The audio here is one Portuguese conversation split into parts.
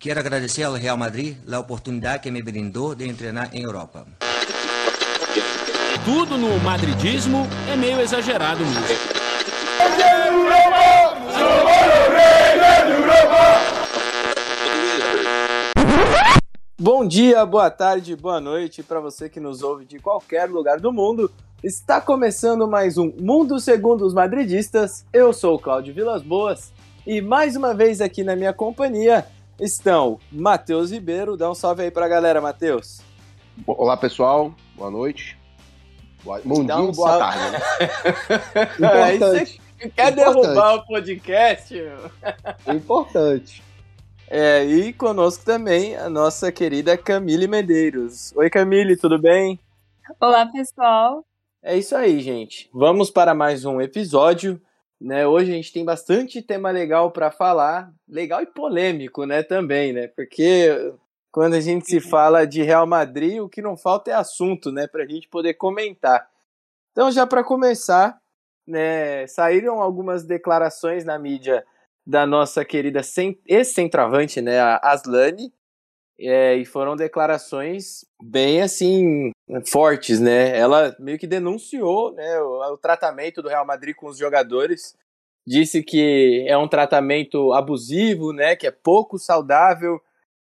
Quero agradecer ao Real Madrid a oportunidade que me brindou de treinar em Europa. Tudo no madridismo é meio exagerado mesmo. Bom dia, boa tarde, boa noite para você que nos ouve de qualquer lugar do mundo. Está começando mais um Mundo Segundo os Madridistas. Eu sou o Cláudio Vilas Boas e mais uma vez aqui na minha companhia estão Matheus Ribeiro. Dá um salve aí pra galera, Matheus. Olá, pessoal. Boa noite. Boa... Bom dia um boa salve. tarde. Né? Importante. quer Importante. derrubar o podcast? Importante. É, e conosco também a nossa querida Camille Medeiros. Oi, Camille, tudo bem? Olá, pessoal. É isso aí, gente. Vamos para mais um episódio. Né? Hoje a gente tem bastante tema legal para falar, legal e polêmico, né, também, né? Porque quando a gente se uhum. fala de Real Madrid, o que não falta é assunto, né, para a gente poder comentar. Então, já para começar, né, saíram algumas declarações na mídia da nossa querida ex-centroavante, né, a Aslane, é, e foram declarações bem assim fortes, né? Ela meio que denunciou né, o, o, tratamento do Real Madrid com os jogadores, disse que é um tratamento abusivo, né? Que é pouco saudável,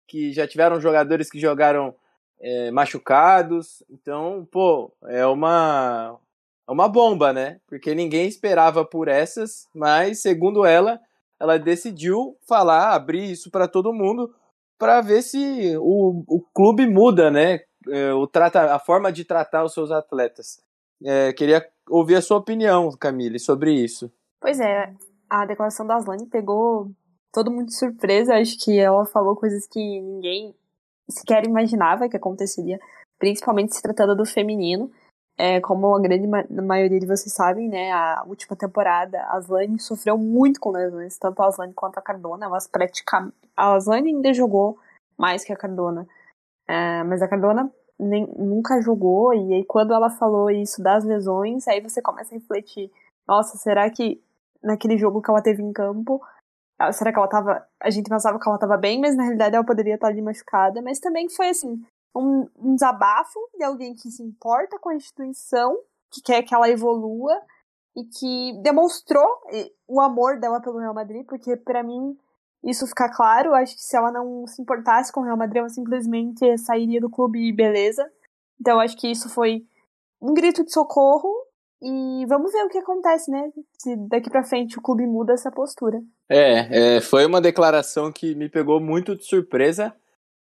que já tiveram jogadores que jogaram é, machucados. Então, pô, é uma é uma bomba, né? Porque ninguém esperava por essas, mas segundo ela, ela decidiu falar, abrir isso para todo mundo para ver se o, o clube muda, né? É, o trata, a forma de tratar os seus atletas. É, queria ouvir a sua opinião, Camille, sobre isso. Pois é, a declaração da Aslane pegou todo mundo de surpresa. Acho que ela falou coisas que ninguém sequer imaginava que aconteceria, principalmente se tratando do feminino. É, como a grande ma maioria de vocês sabem, né, a última temporada, a Aslane sofreu muito com lesões, tanto a Aslane quanto a Cardona. Elas praticamente, a Aslane ainda jogou mais que a Cardona, é, mas a Cardona nem, nunca jogou, e aí quando ela falou isso das lesões, aí você começa a refletir, nossa, será que naquele jogo que ela teve em campo, será que ela tava, a gente pensava que ela tava bem, mas na realidade ela poderia estar ali machucada, mas também foi assim, um, um desabafo de alguém que se importa com a instituição, que quer que ela evolua e que demonstrou o amor dela pelo Real Madrid, porque para mim isso fica claro. Acho que se ela não se importasse com o Real Madrid, ela simplesmente sairia do clube e beleza. Então acho que isso foi um grito de socorro e vamos ver o que acontece, né? Se daqui para frente o clube muda essa postura. É, é, foi uma declaração que me pegou muito de surpresa.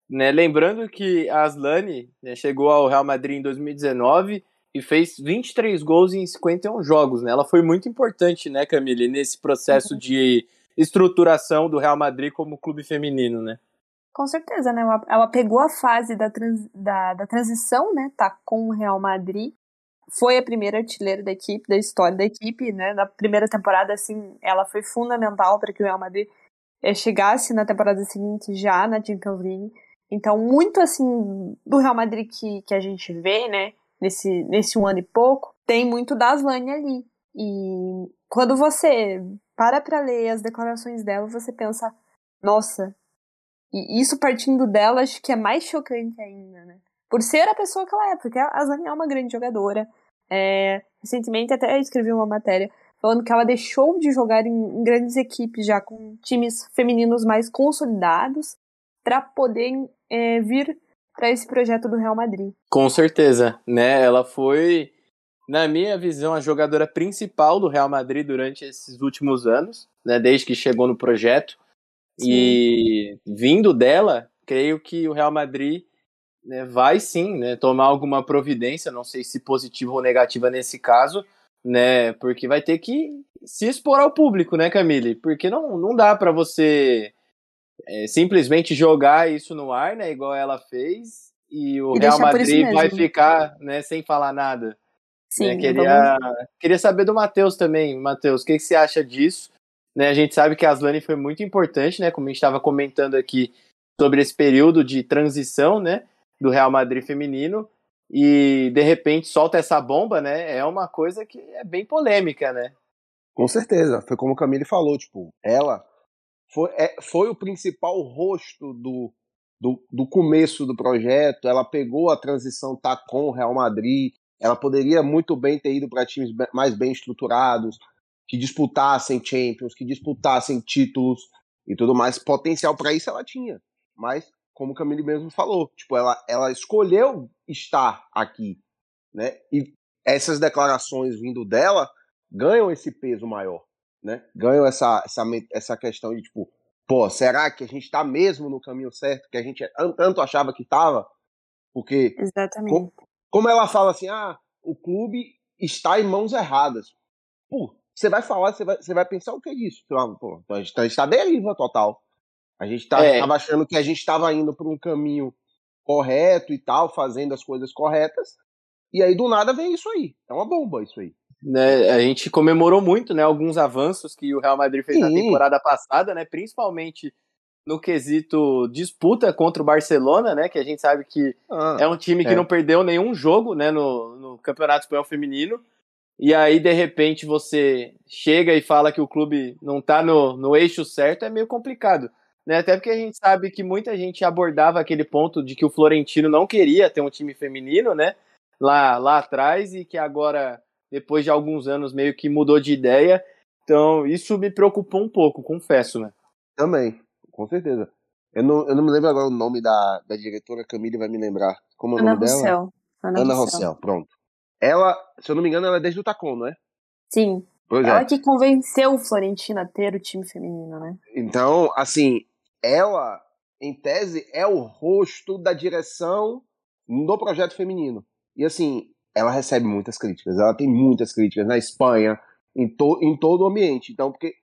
Né? Lembrando que a Aslane né, chegou ao Real Madrid em 2019 e fez 23 gols em 51 jogos. Né? Ela foi muito importante, né, Camille, nesse processo uhum. de estruturação do Real Madrid como clube feminino, né? Com certeza, né? Ela, ela pegou a fase da, trans, da, da transição, né? Tá com o Real Madrid. Foi a primeira artilheira da equipe, da história da equipe, né? Na primeira temporada, assim, ela foi fundamental para que o Real Madrid eh, chegasse na temporada seguinte já na Champions League. Então, muito assim do Real Madrid que, que a gente vê, né, nesse, nesse um ano e pouco, tem muito da Aslane ali. E quando você para pra ler as declarações dela, você pensa, nossa, e isso partindo dela, acho que é mais chocante ainda, né? Por ser a pessoa que ela é, porque a Aslane é uma grande jogadora. É, recentemente até escrevi uma matéria falando que ela deixou de jogar em, em grandes equipes já com times femininos mais consolidados para poder é, vir para esse projeto do Real Madrid. Com certeza, né? Ela foi, na minha visão, a jogadora principal do Real Madrid durante esses últimos anos, né? Desde que chegou no projeto. Sim. E vindo dela, creio que o Real Madrid né, vai sim né, tomar alguma providência, não sei se positiva ou negativa nesse caso, né? Porque vai ter que se expor ao público, né, Camille? Porque não, não dá para você é, simplesmente jogar isso no ar, né? Igual ela fez, e o e Real Madrid vai ficar né, sem falar nada. Né, Sim, né? queria, vamos... queria saber do Matheus também. Matheus, o que, que você acha disso? Né, a gente sabe que a Aslane foi muito importante, né? Como a gente estava comentando aqui sobre esse período de transição, né? Do Real Madrid feminino. E de repente solta essa bomba, né? É uma coisa que é bem polêmica, né? Com certeza. Foi como o Camille falou, tipo, ela foi, é, foi o principal rosto do, do, do começo do projeto. Ela pegou a transição tá com o Real Madrid. Ela poderia muito bem ter ido para times mais bem estruturados, que disputassem Champions, que disputassem títulos e tudo mais. Potencial para isso ela tinha. Mas, como o Camille mesmo falou, tipo, ela, ela escolheu estar aqui. Né? E essas declarações vindo dela ganham esse peso maior, né? Ganham essa, essa, essa questão de tipo, pô, será que a gente está mesmo no caminho certo que a gente tanto achava que estava? Porque Exatamente. Como, como ela fala assim, ah, o clube está em mãos erradas. Pô, você vai falar, você vai, você vai pensar o que é isso? Pô, então a gente está tá deriva total. A gente estava é. achando que a gente estava indo por um caminho correto e tal, fazendo as coisas corretas, e aí, do nada, vem isso aí. É uma bomba isso aí. Né, a gente comemorou muito, né, alguns avanços que o Real Madrid fez Sim. na temporada passada, né, principalmente no quesito disputa contra o Barcelona, né, que a gente sabe que ah, é um time que é. não perdeu nenhum jogo, né, no, no Campeonato Espanhol Feminino, e aí, de repente, você chega e fala que o clube não tá no, no eixo certo, é meio complicado. Né? Até porque a gente sabe que muita gente abordava aquele ponto de que o Florentino não queria ter um time feminino, né? lá, lá atrás e que agora, depois de alguns anos, meio que mudou de ideia. Então, isso me preocupou um pouco, confesso, né? Também, com certeza. Eu não, eu não me lembro agora o nome da, da diretora, Camille vai me lembrar. Como é o Ana nome Rossell. dela? Ana, Ana Rossell, pronto. Ela, se eu não me engano, ela é desde o Tacon, não é? Sim. Pois ela é. que convenceu o Florentino a ter o time feminino, né? Então, assim, ela, em tese, é o rosto da direção do projeto feminino. E assim, ela recebe muitas críticas, ela tem muitas críticas na Espanha, em, to, em todo o ambiente. Então, porque,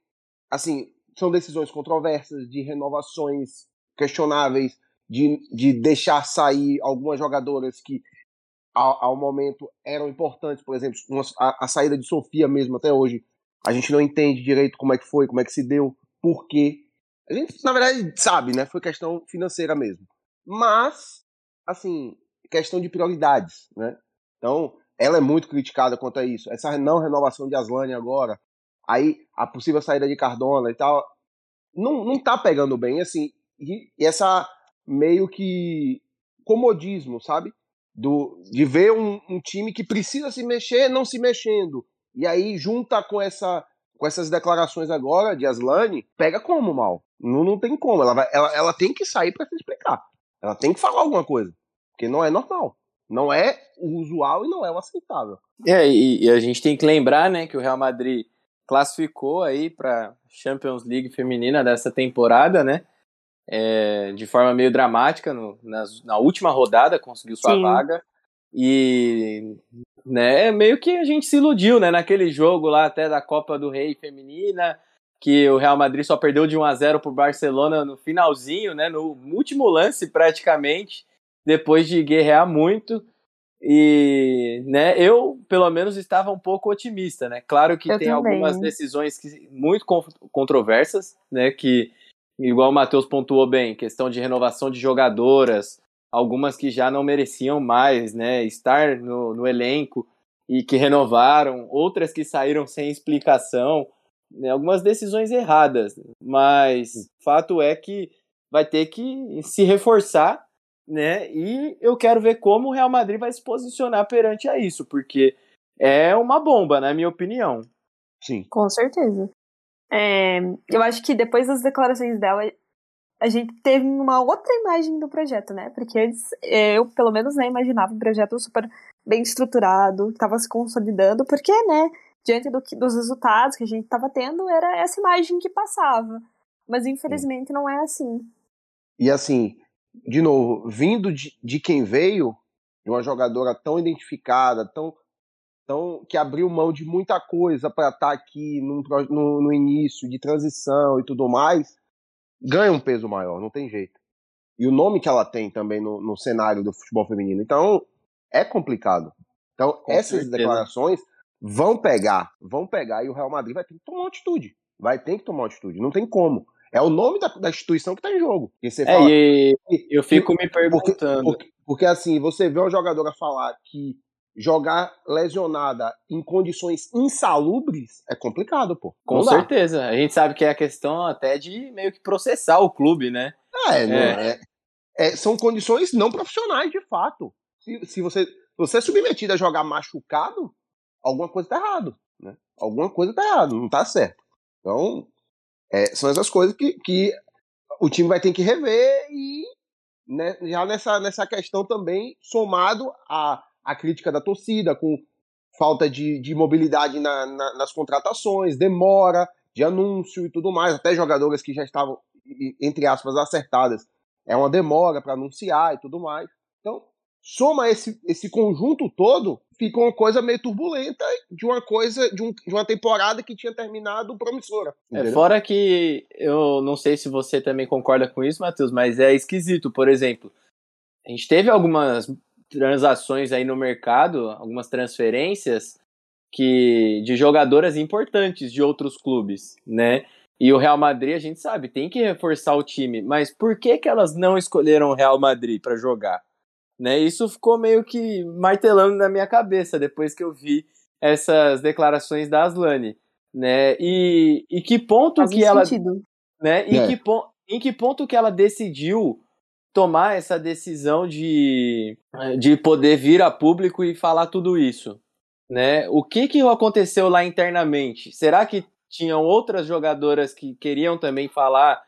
assim, são decisões controversas, de renovações questionáveis, de, de deixar sair algumas jogadoras que, ao, ao momento, eram importantes. Por exemplo, uma, a, a, saída de Sofia mesmo até hoje. A gente não entende direito como é que foi, como é que se deu, por quê. A gente, na verdade, sabe, né? Foi questão financeira mesmo. Mas, assim, questão de prioridades, né? Então, ela é muito criticada quanto a isso. Essa não renovação de Aslane agora, aí a possível saída de Cardona e tal, não, não tá pegando bem, assim, e, e essa meio que comodismo, sabe? Do, de ver um, um, time que precisa se mexer não se mexendo. E aí, junta com essa com essas declarações agora de Aslane, pega como mal? Não, não tem como. Ela, vai, ela, ela tem que sair para se explicar. Ela tem que falar alguma coisa. Porque não é normal. Não é o usual e não é o aceitável. É, e, e a gente tem que lembrar, né, que o Real Madrid classificou aí para Champions League feminina dessa temporada, né? É, de forma meio dramática no, na, na, última rodada conseguiu sua Sim. vaga e né meio que a gente se iludiu né naquele jogo lá até da Copa do Rei feminina que o Real Madrid só perdeu de 1 a 0 para o Barcelona no finalzinho né no último lance praticamente depois de guerrear muito. E, né, eu, pelo menos, estava um pouco otimista, né? Claro que eu tem também. algumas decisões que, muito controversas, né? Que, igual o Matheus pontuou bem, questão de renovação de jogadoras, algumas que já não mereciam mais, né? Estar no, no elenco e que renovaram, outras que saíram sem explicação, né, algumas decisões erradas, mas fato é que vai ter que se reforçar né? E eu quero ver como o Real Madrid vai se posicionar perante a isso, porque é uma bomba, na minha opinião. Sim. Com certeza. É, eu acho que depois das declarações dela, a gente teve uma outra imagem do projeto, né? Porque antes, eu, pelo menos, né, imaginava um projeto super bem estruturado, que estava se consolidando, porque, né, diante do que, dos resultados que a gente estava tendo, era essa imagem que passava. Mas, infelizmente, Sim. não é assim. E, assim, de novo, vindo de, de quem veio, de uma jogadora tão identificada, tão, tão que abriu mão de muita coisa para estar tá aqui no, no, no, início de transição e tudo mais, ganha um peso maior, não tem jeito. E o nome que ela tem também no, no cenário do futebol feminino. Então, é complicado. Então, Com essas certeza. declarações vão pegar, vão pegar, e o Real Madrid vai ter que tomar uma atitude. Vai ter que tomar atitude. Não tem como. É o nome da, da instituição que está em jogo. E você é, fala, e eu fico me perguntando. Porque, porque, porque, assim, você vê uma jogadora falar que jogar lesionada em condições insalubres é complicado, pô. Com Não dá. certeza. A gente sabe que é a questão até de meio que processar o clube, né? É, não- É. é- é, são condições não profissionais, de fato. Se, se você, se você é submetido a jogar machucado, alguma coisa tá errado, né? Alguma coisa tá errado, não tá certo. Então, é, são essas coisas que, que o time vai ter que rever e né, já nessa, nessa questão também somado à, à crítica da torcida, com falta de, de mobilidade na- na- nas contratações, demora de anúncio e tudo mais, até jogadoras que já estavam, entre aspas, acertadas, é uma demora para anunciar e tudo mais. Então, soma esse, esse conjunto todo, fica uma coisa meio turbulenta de uma coisa, de, um- de uma temporada que tinha terminado promissora. É, fora que eu não sei se você também concorda com isso, Matheus, mas é esquisito. Por exemplo, a gente teve algumas transações aí no mercado, algumas transferências que de jogadoras importantes de outros clubes, né? E o Real Madrid, a gente sabe, tem que reforçar o time, mas por que que elas não escolheram o Real Madrid para jogar? Né? Isso ficou meio que martelando na minha cabeça depois que eu vi essas declarações da Aslane, né? E, e que ponto Faz que ela sentido. né? Em, É. que pon- em que ponto que ela decidiu tomar essa decisão de, de poder vir a público e falar tudo isso? Né? O que, que aconteceu lá internamente? Será que tinham outras jogadoras que queriam também falar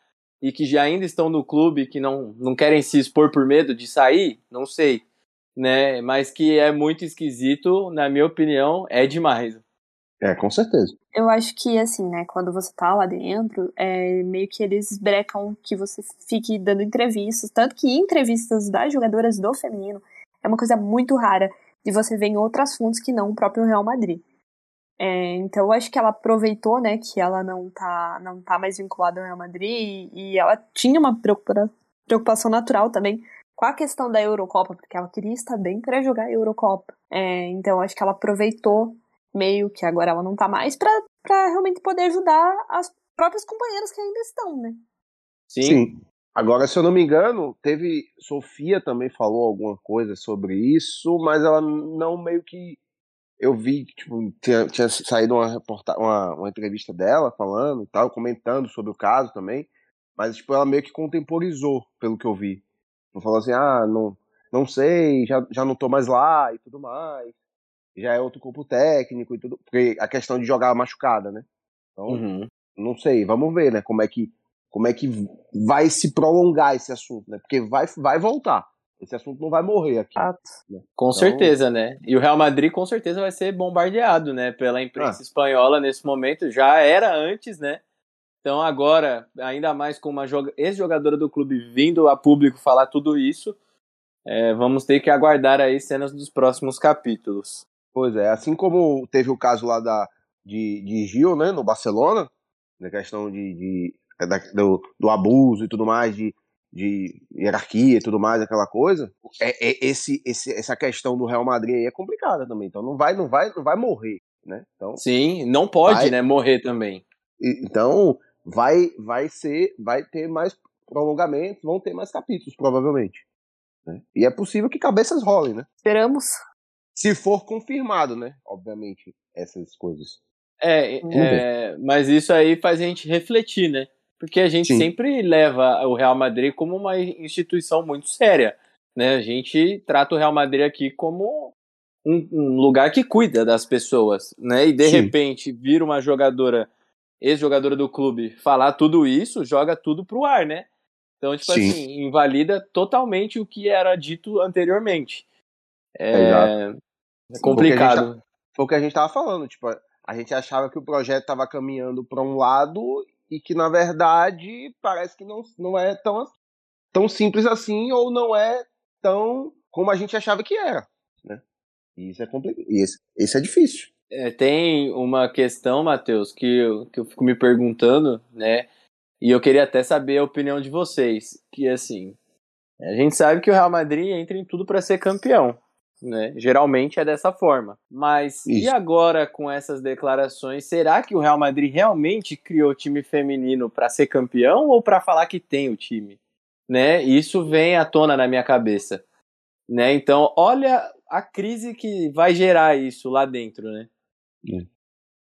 e que já ainda estão no clube, que não, não querem se expor por medo de sair? Não sei. Né? Mas que é muito esquisito, na minha opinião, é demais. É, com certeza. Eu acho que, assim, né, quando você tá lá dentro, é meio que eles brecam que você fique dando entrevistas. Tanto que entrevistas das jogadoras do feminino é uma coisa muito rara de você ver em outras fontes que não o próprio Real Madrid. É, então eu acho que ela aproveitou, né, que ela não tá, não tá mais vinculada ao Real Madrid e, e ela tinha uma preocupa- preocupação natural também com a questão da Eurocopa, porque ela queria estar bem para jogar a Eurocopa. É, então eu acho que ela aproveitou meio que agora ela não tá mais pra, pra realmente poder ajudar as próprias companheiras que ainda estão, né? Sim. Sim. Agora, se eu não me engano, teve. Sofia também falou alguma coisa sobre isso, mas ela não meio que. Eu vi que tipo, tinha, tinha saído uma, reporta uma, uma entrevista dela falando e tal, comentando sobre o caso também, mas tipo, ela meio que contemporizou, pelo que eu vi. Não falou assim, ah, não, não sei, já, já não tô mais lá e tudo mais. Já é outro corpo técnico e tudo. Porque a questão de jogar machucada, né? Então, Uhum. não sei, vamos ver, né? Como é que como é que vai se prolongar esse assunto, né? Porque vai vai voltar. Esse assunto não vai morrer aqui. Fato. Com Então- certeza, né? E o Real Madrid com certeza vai ser bombardeado, né? Pela imprensa Ah. espanhola nesse momento. Já era antes, né? Então agora, ainda mais com uma joga- ex-jogadora do clube vindo a público falar tudo isso, é, vamos ter que aguardar aí cenas dos próximos capítulos. Pois é, assim como teve o caso lá da de, de Gil, né, no Barcelona, na questão de, de da- do, do abuso e tudo mais de, de hierarquia e tudo mais, aquela coisa. É, é- esse, esse, essa questão do Real Madrid aí é complicada também. Então não vai não vai não vai morrer, né? Então Sim, não pode, Vai. né, morrer também. Então, vai, vai ser, vai ter mais prolongamentos, vão ter mais capítulos, provavelmente. né? E é possível que cabeças rolem, né? Esperamos. Se for confirmado, né? Obviamente, essas coisas. É, é, mas isso aí faz a gente refletir, né? Porque a gente Sim. sempre leva o Real Madrid como uma instituição muito séria, né? A gente trata o Real Madrid aqui como um, um lugar que cuida das pessoas, né? E de Sim. repente vir uma jogadora, ex-jogadora do clube, falar tudo isso, joga tudo pro ar, né? Então, tipo Sim. assim, invalida totalmente o que era dito anteriormente. É, é gente complicado. Foi o que a gente tava falando, tipo, a gente achava que o projeto estava caminhando para um lado e que, na verdade, parece que não, não é tão, tão simples assim ou não é tão como a gente achava que era, né? E isso é complicado. Esse, esse é difícil. É, tem uma questão, Matheus, que eu, que eu fico me perguntando, né? E eu queria até saber a opinião de vocês. Que assim, a gente sabe que o Real Madrid entra em tudo para ser campeão, né? Geralmente é dessa forma. Mas e Isso. agora com essas declarações, será que o Real Madrid realmente criou time feminino para ser campeão ou para falar que tem o time? Né? Isso vem à tona na minha cabeça. né? Então, olha a crise que vai gerar isso lá dentro, né? É.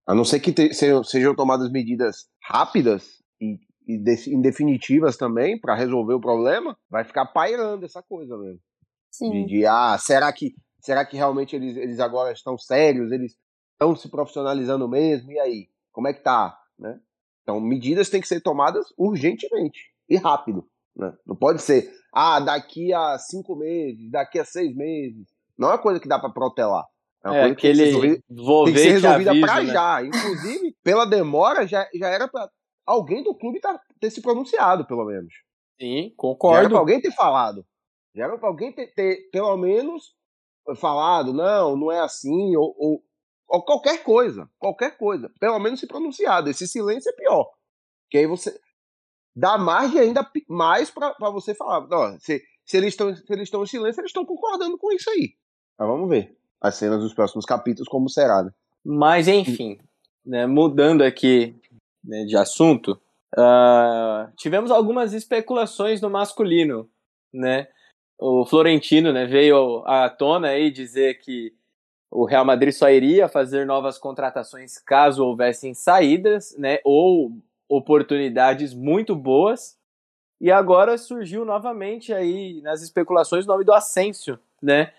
A não ser que te, sejam, sejam tomadas medidas rápidas e, e de, indefinitivas também para resolver o problema, vai ficar pairando essa coisa mesmo. Sim. De, de, ah, será que, será que realmente eles, eles agora estão sérios? Eles estão se profissionalizando mesmo? E aí? Como é que tá? Né? Então, medidas têm que ser tomadas urgentemente e rápido. Né? Não pode ser, ah, daqui a cinco meses, daqui a seis meses. Não é uma coisa que dá para protelar. É uma é, coisa aquele que tem que ser resolvida para né? já. Inclusive, pela demora, já, já era para alguém do clube tá, ter se pronunciado, pelo menos. Sim, concordo. Já era pra alguém ter falado. Já era pra alguém ter, ter pelo menos, falado, não, não é assim, ou, ou, ou, qualquer coisa. Qualquer coisa. Pelo menos se pronunciado. Esse silêncio é pior. Que aí você dá margem ainda mais para você falar. Não, se, se eles estão se eles estão em silêncio, eles estão concordando com isso aí. Mas vamos ver as cenas dos próximos capítulos, como será, né? Mas, enfim, né, mudando aqui né, de assunto, uh, tivemos algumas especulações no masculino, né? O Florentino né, veio à tona aí dizer que o Real Madrid só iria fazer novas contratações caso houvessem saídas, né? Ou oportunidades muito boas. E agora surgiu novamente aí nas especulações o nome do Asensio, né?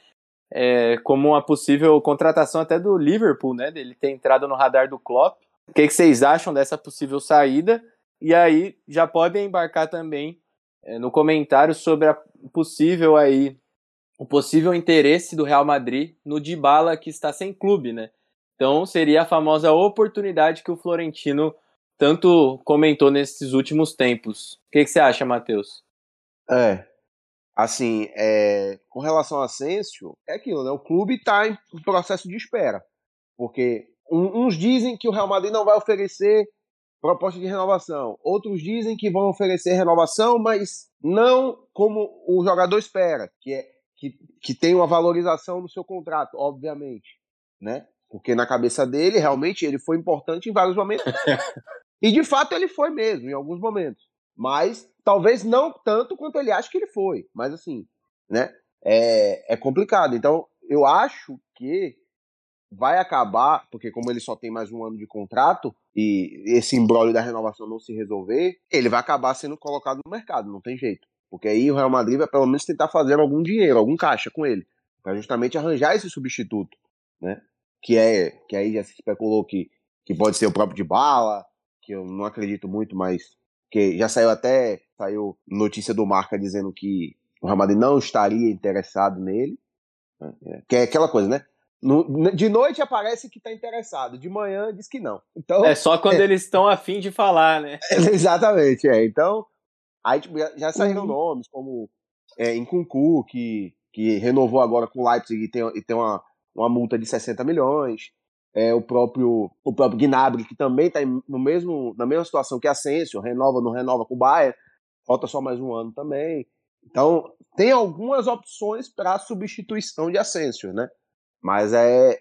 É, como uma possível contratação até do Liverpool, né? Ele ter entrado no radar do Klopp. O que, que vocês acham dessa possível saída? E aí já podem embarcar também no comentário sobre a possível aí o possível interesse do Real Madrid no Dybala que está sem clube, né? Então seria a famosa oportunidade que o Florentino tanto comentou nesses últimos tempos. O que, que você acha, Matheus? É, assim, é, com relação a Asensio, é aquilo, né? O clube está em processo de espera, porque uns dizem que o Real Madrid não vai oferecer proposta de renovação, outros dizem que vão oferecer renovação, mas não como o jogador espera, que é que, que tem uma valorização no seu contrato, obviamente, né? Porque na cabeça dele, realmente, ele foi importante em vários momentos. E de fato ele foi mesmo, em alguns momentos. Mas talvez não tanto quanto ele acha que ele foi. Mas assim, né? É, é complicado. Então, eu acho que vai acabar, porque como ele só tem mais um ano de contrato e esse embrólio da renovação não se resolver, ele vai acabar sendo colocado no mercado, não tem jeito. Porque aí o Real Madrid vai pelo menos tentar fazer algum dinheiro, algum caixa com ele, para justamente arranjar esse substituto, né? Que é que aí já se especulou que, que pode ser o próprio de bala, que eu não acredito muito, mas que já saiu até saiu notícia do Marca dizendo que o Real Madrid não estaria interessado nele. Né? É, que é aquela coisa, né? No, de noite aparece que está interessado, de manhã diz que não. Então, é só quando é, eles estão afim de falar, né? exatamente, é. Então, aí tipo, já, já, saíram uhum. nomes como é, que, que renovou agora com o Leipzig e tem, e tem uma, uma multa de 60 milhões é, o próprio o próprio Gnabry, que também está no mesmo, na mesma situação que Asensio, renova, não renova com o Bayern, falta só mais um ano também. Então, tem algumas opções para substituição de Asensio, né? Mas é,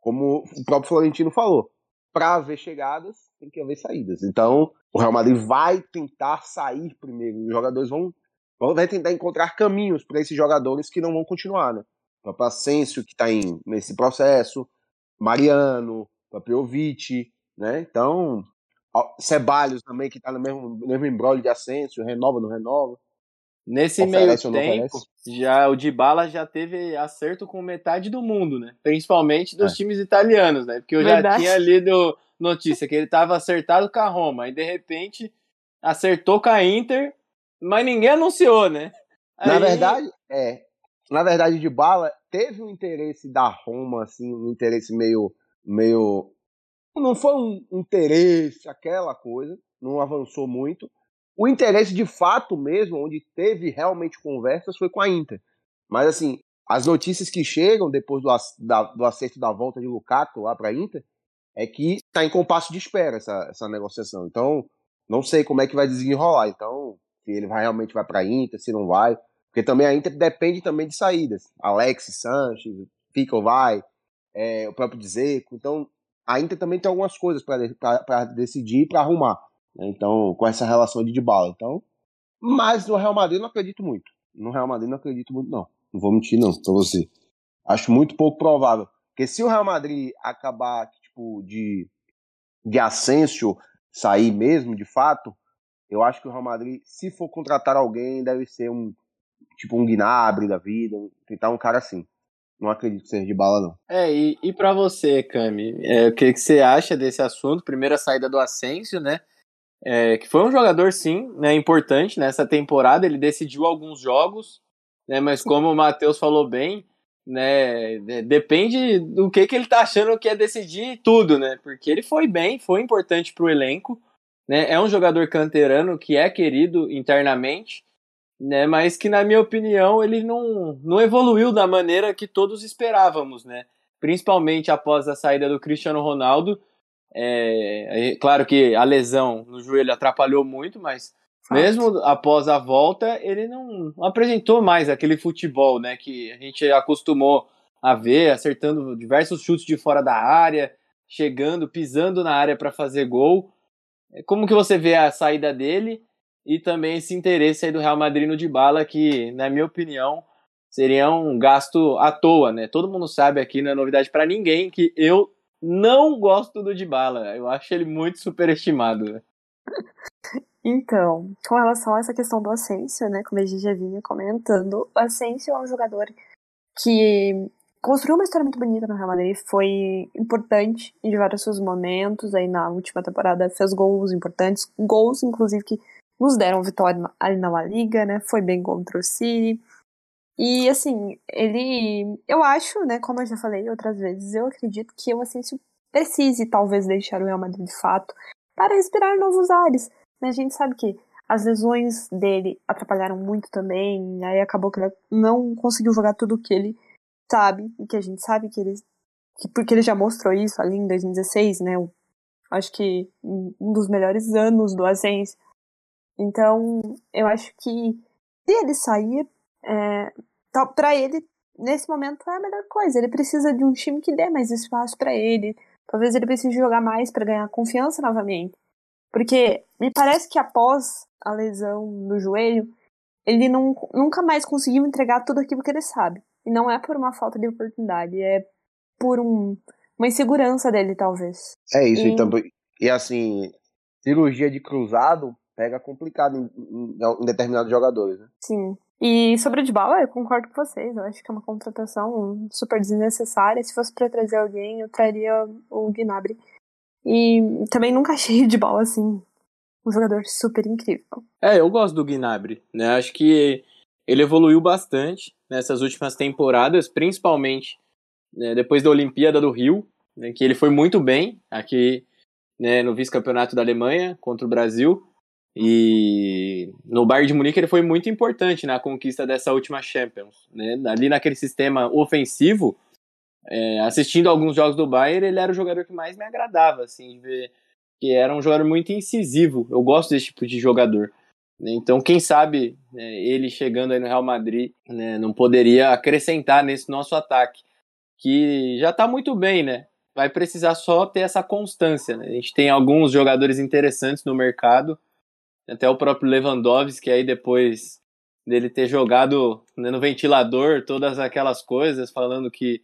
como o próprio Florentino falou, para haver chegadas, tem que haver saídas. Então, o Real Madrid vai tentar sair primeiro, os jogadores vão, vão vai tentar encontrar caminhos para esses jogadores que não vão continuar, né? O próprio Asensio, que está nesse processo, Mariano, Papiovic, né? Então, Ceballos também, que tá no mesmo, mesmo embrolho de Ascenso, renova, não renova. Nesse oferece meio tempo, já o Dybala já teve acerto com metade do mundo, né? Principalmente dos é. times italianos, né? Porque eu Verdade. já tinha lido notícia que ele estava acertado com a Roma, e de repente acertou com a Inter, mas ninguém anunciou, né? Aí... Na verdade, é. Na verdade, Dybala teve um interesse da Roma, assim, um interesse meio. meio não foi um interesse, aquela coisa, não avançou muito. O interesse de fato mesmo, onde teve realmente conversas, foi com a Inter. Mas assim, as notícias que chegam depois do, da, do acerto da volta de Lukaku lá para a Inter é que está em compasso de espera essa, essa negociação. Então, não sei como é que vai desenrolar. Então, se ele vai, realmente vai para a Inter, se não vai. Porque também a Inter depende também de saídas. Alex, Sanches, Pico vai, é, o próprio Dzeko. Então, a Inter também tem algumas coisas para decidir para arrumar. Né? Então, com essa relação de Dybala. Então, mas no Real Madrid não acredito muito. No Real Madrid não acredito muito, não. Não vou mentir, não, pra você. Acho muito pouco provável. Porque se o Real Madrid acabar, tipo, de, de Asensio sair mesmo, de fato, eu acho que o Real Madrid, se for contratar alguém, deve ser um, tipo, um Gnabry da vida, tentar um cara assim. Não acredito que seja de bala, não. É, e, e para você, Cami, é, o que, que você acha desse assunto? Primeira saída do Asensio, né? É, que foi um jogador, sim, né, importante nessa temporada. Ele decidiu alguns jogos, né, mas como o Matheus falou bem, né, depende do que, que ele tá achando que é decidir tudo, né? Porque ele foi bem, foi importante pro elenco, né? É um jogador canterano que é querido internamente, né? Mas que, na minha opinião, ele não, não evoluiu da maneira que todos esperávamos, né? Principalmente após a saída do Cristiano Ronaldo. É, é claro que a lesão no joelho atrapalhou muito, mas Fato. mesmo após a volta, ele não, não apresentou mais aquele futebol, né? Que a gente acostumou a ver, acertando diversos chutes de fora da área, chegando, pisando na área para fazer gol. Como que você vê a saída dele? e também esse interesse aí do Real Madrid no Dybala, que, na minha opinião, seria um gasto à toa, né? Todo mundo sabe aqui, não é novidade para ninguém, que eu não gosto do Dybala. Eu acho ele muito superestimado. Então, com relação a essa questão do Asensio, né, como a gente já vinha comentando, o Asensio é um jogador que construiu uma história muito bonita no Real Madrid, foi importante em vários seus momentos, aí na última temporada fez gols importantes, gols inclusive que nos deram vitória ali na La Liga, né? Foi bem contra o City. E assim, ele. Eu acho, né, como eu já falei outras vezes, eu acredito que o Asensio precise talvez deixar o Real Madrid de fato para respirar novos ares. Né? A gente sabe que as lesões dele atrapalharam muito também, aí acabou que ele não conseguiu jogar tudo o que ele sabe, e que a gente sabe que ele. Que, porque ele já mostrou isso ali em 2016, né? Eu acho que um dos melhores anos do Asensio então, eu acho que se ele sair, é, para ele, nesse momento, é a melhor coisa. Ele precisa de um time que dê mais espaço para ele. Talvez ele precise jogar mais para ganhar confiança novamente. Porque me parece que após a lesão no joelho, ele não, nunca mais conseguiu entregar tudo aquilo que ele sabe. E não é por uma falta de oportunidade, é por um, uma insegurança dele, talvez. É isso, e, então, e assim, cirurgia de cruzado pega complicado em, em, em determinados jogadores, né? Sim. E sobre o Dybala, eu concordo com vocês. Eu acho que é uma contratação super desnecessária. Se fosse para trazer alguém, eu traria o Gnabry. E também nunca achei o Dybala, assim, um jogador super incrível. É, eu gosto do Gnabry, né? Acho que ele evoluiu bastante nessas últimas temporadas, principalmente né, depois da Olimpíada do Rio, né, que ele foi muito bem aqui né, no vice-campeonato da Alemanha contra o Brasil. E no Bayern de Munique ele foi muito importante na conquista dessa última Champions. Né? Ali naquele sistema ofensivo, é, assistindo alguns jogos do Bayern, ele era o jogador que mais me agradava, assim, de ver que era um jogador muito incisivo. Eu gosto desse tipo de jogador. Né? Então, quem sabe né, ele chegando aí no Real Madrid né, não poderia acrescentar nesse nosso ataque, que já está muito bem, né? Vai precisar só ter essa constância. Né? A gente tem alguns jogadores interessantes no mercado, até o próprio Lewandowski, que aí depois dele ter jogado né, no ventilador todas aquelas coisas, falando que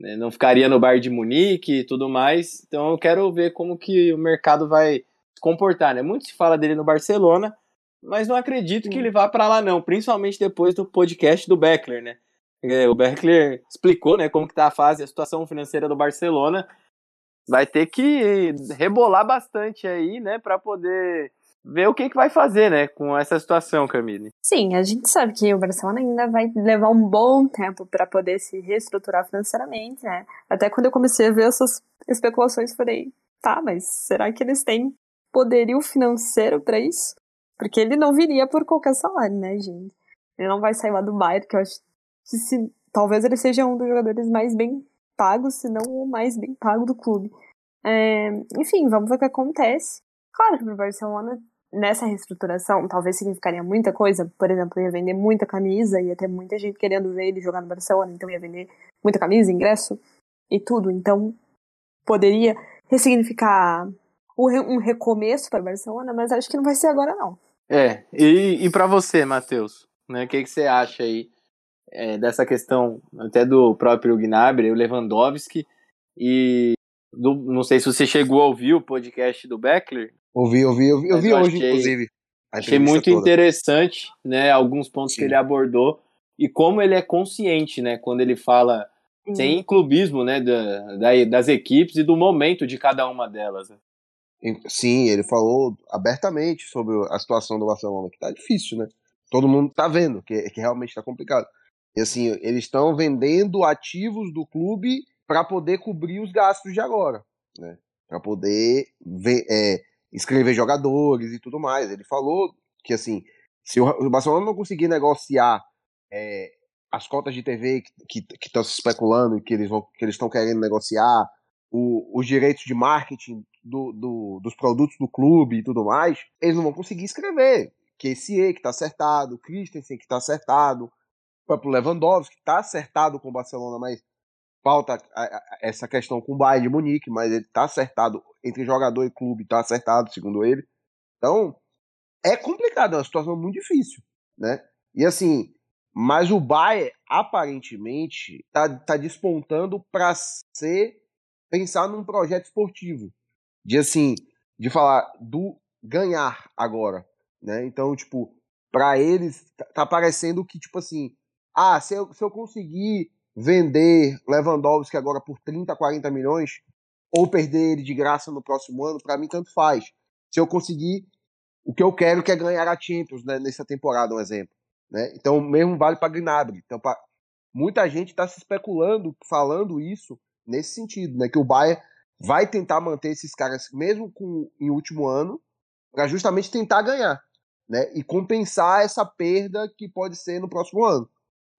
né, não ficaria no bar de Munique e tudo mais. Então eu quero ver como que o mercado vai se comportar. Né? Muito se fala dele no Barcelona, mas não acredito que ele vá para lá não, principalmente depois do podcast do Beckler, né? É, o Beckler explicou, né, como que tá a fase, a situação financeira do Barcelona. Vai ter que rebolar bastante aí, né, para poder ver o que, que vai fazer, né, com essa situação, Camille. Sim, a gente sabe que o Barcelona ainda vai levar um bom tempo para poder se reestruturar financeiramente, né? Até quando eu comecei a ver essas especulações, falei, tá, mas será que eles têm poderio financeiro para isso? Porque ele não viria por qualquer salário, né, gente? Ele não vai sair lá do Bayern, que eu acho que se, talvez ele seja um dos jogadores mais bem pagos, se não o mais bem pago do clube. É, enfim, vamos ver o que acontece. Claro que pro Barcelona nessa reestruturação, talvez significaria muita coisa. Por exemplo, ia vender muita camisa, ia ter muita gente querendo ver ele jogar no Barcelona, então ia vender muita camisa, ingresso e tudo. Então, poderia ressignificar um recomeço para o Barcelona, mas acho que não vai ser agora, não. É, e, e para você, Matheus, né, o que, que você acha aí é, dessa questão até do próprio Gnabry, o Lewandowski, e do, não sei se você chegou a ouvir o podcast do Beckler. Ouvi, ouvi, ouvi, ouvi hoje, achei, inclusive. Achei muito toda. interessante, né, alguns pontos Sim. que ele abordou e como ele é consciente, né, quando ele fala Sim. sem clubismo, né, da, da, das equipes e do momento de cada uma delas. Né? Sim, ele falou abertamente sobre a situação do Barcelona, que tá difícil, né? Todo mundo tá vendo que, que realmente tá complicado. E assim, eles estão vendendo ativos do clube para poder cobrir os gastos de agora, né? Para poder ver, é, escrever jogadores e tudo mais. Ele falou que assim, se o Barcelona não conseguir negociar é, as cotas de TV que estão se especulando que eles vão, que eles estão querendo negociar, o, os direitos de marketing do, do, dos produtos do clube e tudo mais, eles não vão conseguir escrever. Que esse E que está acertado, Christensen que está acertado, o próprio Lewandowski que está acertado com o Barcelona, mas falta essa questão com o Bayern de Munique, mas ele está acertado entre jogador e clube, está acertado, segundo ele. Então, é complicado, é uma situação muito difícil, né? E assim, mas o Bayern aparentemente está tá despontando para ser pensar num projeto esportivo, de assim, de falar do ganhar agora, né? Então, tipo, para eles tá, tá parecendo que tipo assim, ah, se eu, se eu conseguir vender Lewandowski agora por 30, 40 milhões, ou perder ele de graça no próximo ano, para mim tanto faz. Se eu conseguir, o que eu quero que é ganhar a Champions né, nessa temporada, um exemplo. Né? Então, mesmo vale para Gnabry. Então, pra... muita gente está se especulando, falando isso nesse sentido, né? Que o Bayern vai tentar manter esses caras, mesmo com, em último ano, para justamente tentar ganhar, né? E compensar essa perda que pode ser no próximo ano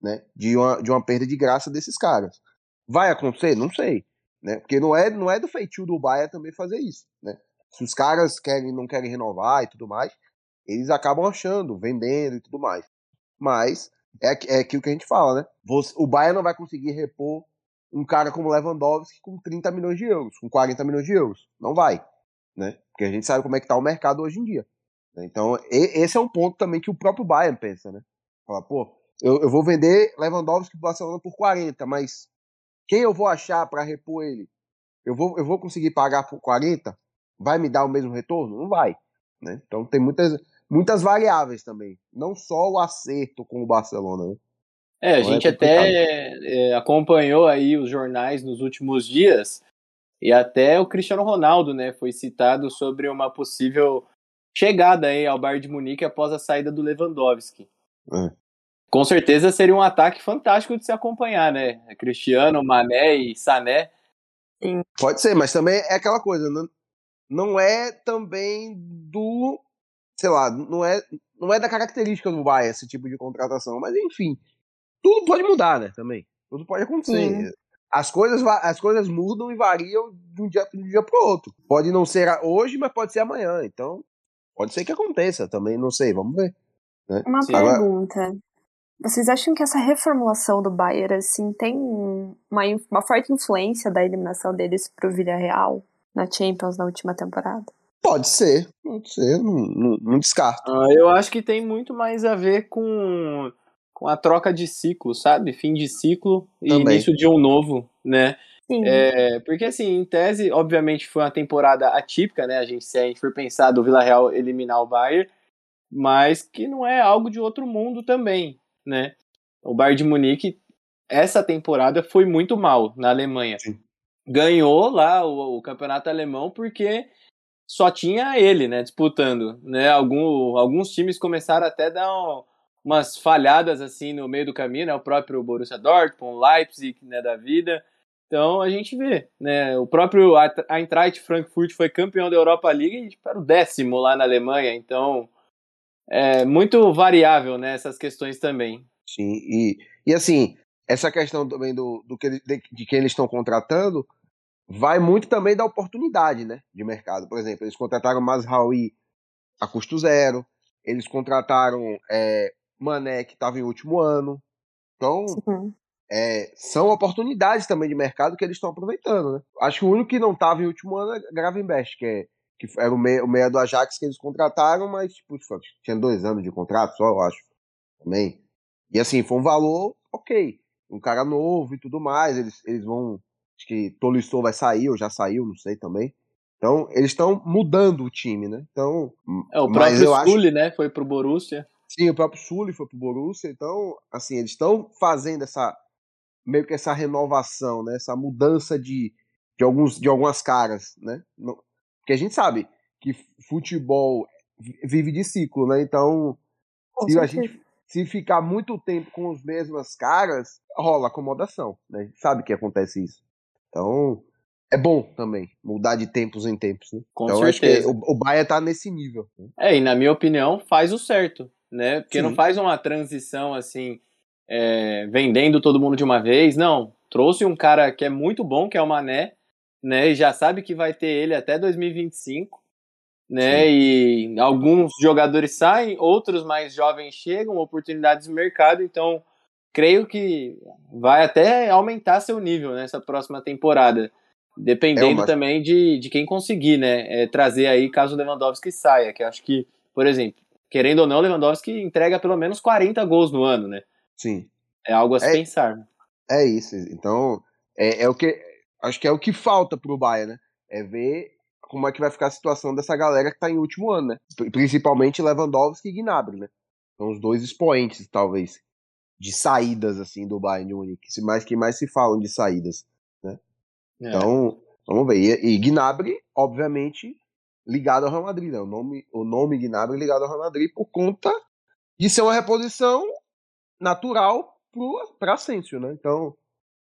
né? De uma, de uma perda de graça desses caras. Vai acontecer? Não sei, né? Porque não é, não é do feitio do Bahia também fazer isso, né? Se os caras querem, não querem renovar e tudo mais, eles acabam achando, vendendo e tudo mais. Mas é, é aquilo que a gente fala, né? o Bahia não vai conseguir repor um cara como Lewandowski com 30 milhões de euros, com 40 milhões de euros. Não vai, né? Porque a gente sabe como é que tá o mercado hoje em dia. Então, esse é um ponto também que o próprio Bayern pensa, né? Fala, pô, eu, eu vou vender Lewandowski pro Barcelona por 40, mas quem eu vou achar para repor ele? Eu vou, eu vou conseguir pagar por 40? Vai me dar o mesmo retorno? Não vai. Né? Então tem muitas, muitas variáveis também. Não só o acerto com o Barcelona. Né? É, a então, gente é até é, acompanhou aí os jornais nos últimos dias e até o Cristiano Ronaldo, né, foi citado sobre uma possível chegada aí ao Bayern de Munique após a saída do Lewandowski. É com certeza seria um ataque fantástico de se acompanhar, né? Cristiano, Mané e Sané. Sim. Pode ser, mas também é aquela coisa, não, não é também do, sei lá, não é, não é da característica do Bayern esse tipo de contratação, mas enfim, tudo pode mudar, né, também. Tudo pode acontecer. Sim. As coisas, as coisas mudam e variam de um dia, de um dia para o outro. Pode não ser hoje, mas pode ser amanhã. Então, pode ser que aconteça também, não sei, vamos ver. Né? Uma Sim. pergunta. Vocês acham que essa reformulação do Bayern assim tem uma, uma forte influência da eliminação deles pro Villarreal na Champions na última temporada? Pode ser, pode ser, não, não, não descarto. Ah, eu acho que tem muito mais a ver com, com a troca de ciclo, sabe? Fim de ciclo e Também. início de um novo, né? Sim. É, porque assim, em tese, obviamente foi uma temporada atípica, né? A gente, se a gente for pensar do Vila Real eliminar o Bayern, mas que não é algo de outro mundo também, né? O Bayern de Munique, essa temporada foi muito mal na Alemanha. Sim. Ganhou lá o, o, campeonato alemão porque só tinha ele, né, disputando, né? Algum, alguns times começaram até a dar um, umas falhadas assim no meio do caminho, né? O próprio Borussia Dortmund, Leipzig, né, da vida. Então a gente vê, né? O próprio Eintracht Frankfurt foi campeão da Europa League e tipo, era o décimo lá na Alemanha. Então é muito variável, né, essas questões também. Sim, e, e assim, essa questão também do, do que, de, de quem eles estão contratando vai muito também da oportunidade, né, de mercado. Por exemplo, eles contrataram Masraoui a custo zero, eles contrataram é, Mané, que estava em último ano. Então, é, são oportunidades também de mercado que eles estão aproveitando, né? Acho que o único que não estava em último ano é Gravenberch, que é que era o meia, o meia do Ajax que eles contrataram, mas tipo, tinha dois anos de contrato só, eu acho, também. E assim, foi um valor ok. Um cara novo e tudo mais, eles, eles vão. Acho que Tolisso vai sair, ou já saiu, não sei também. Então, eles estão mudando o time, né? Então, É, o próprio acho Sully, né? Foi pro Borussia. Sim, o próprio Sully foi pro Borussia, então, assim, eles estão fazendo essa meio que essa renovação, né? Essa mudança de, de alguns de algumas caras, né? Não- Porque a gente sabe que futebol vi- vive de ciclo, né? Então, Com se a certeza. gente se ficar muito tempo com as mesmas caras, rola acomodação, né? A gente sabe que acontece isso. Então, é bom também mudar de tempos em tempos, né? Com então, acho que certeza. o, o Bahia tá nesse nível. né? É, e na minha opinião, faz o certo, né? Porque não Sim. faz uma transição assim, é, vendendo todo mundo de uma vez. Não. Trouxe um cara que é muito bom, que é o Mané, né? E já sabe que vai ter ele até 2025, né? E alguns jogadores saem, outros mais jovens chegam, oportunidades de mercado, então creio que vai até aumentar seu nível nessa próxima temporada. Dependendo É, mas- também de, de quem conseguir, né? é, trazer aí caso o Lewandowski saia, que acho que, por exemplo, querendo ou não, o Lewandowski entrega pelo menos 40 gols no ano, né? Sim. É algo a se É. pensar. É isso. Então, é, é o que. Acho que é o que falta pro Bayern, né? É ver como é que vai ficar a situação dessa galera que tá em último ano, né? Pri- Principalmente Lewandowski e Gnabry, né? São os dois expoentes, talvez, de saídas, assim, do Bayern de Munique. Se mais que mais se falam de saídas. É. Então, vamos ver. E, e Gnabry, obviamente, ligado ao Real Madrid, né? O nome, o nome Gnabry ligado ao Real Madrid por conta de ser uma reposição natural para Asensio, né? Então,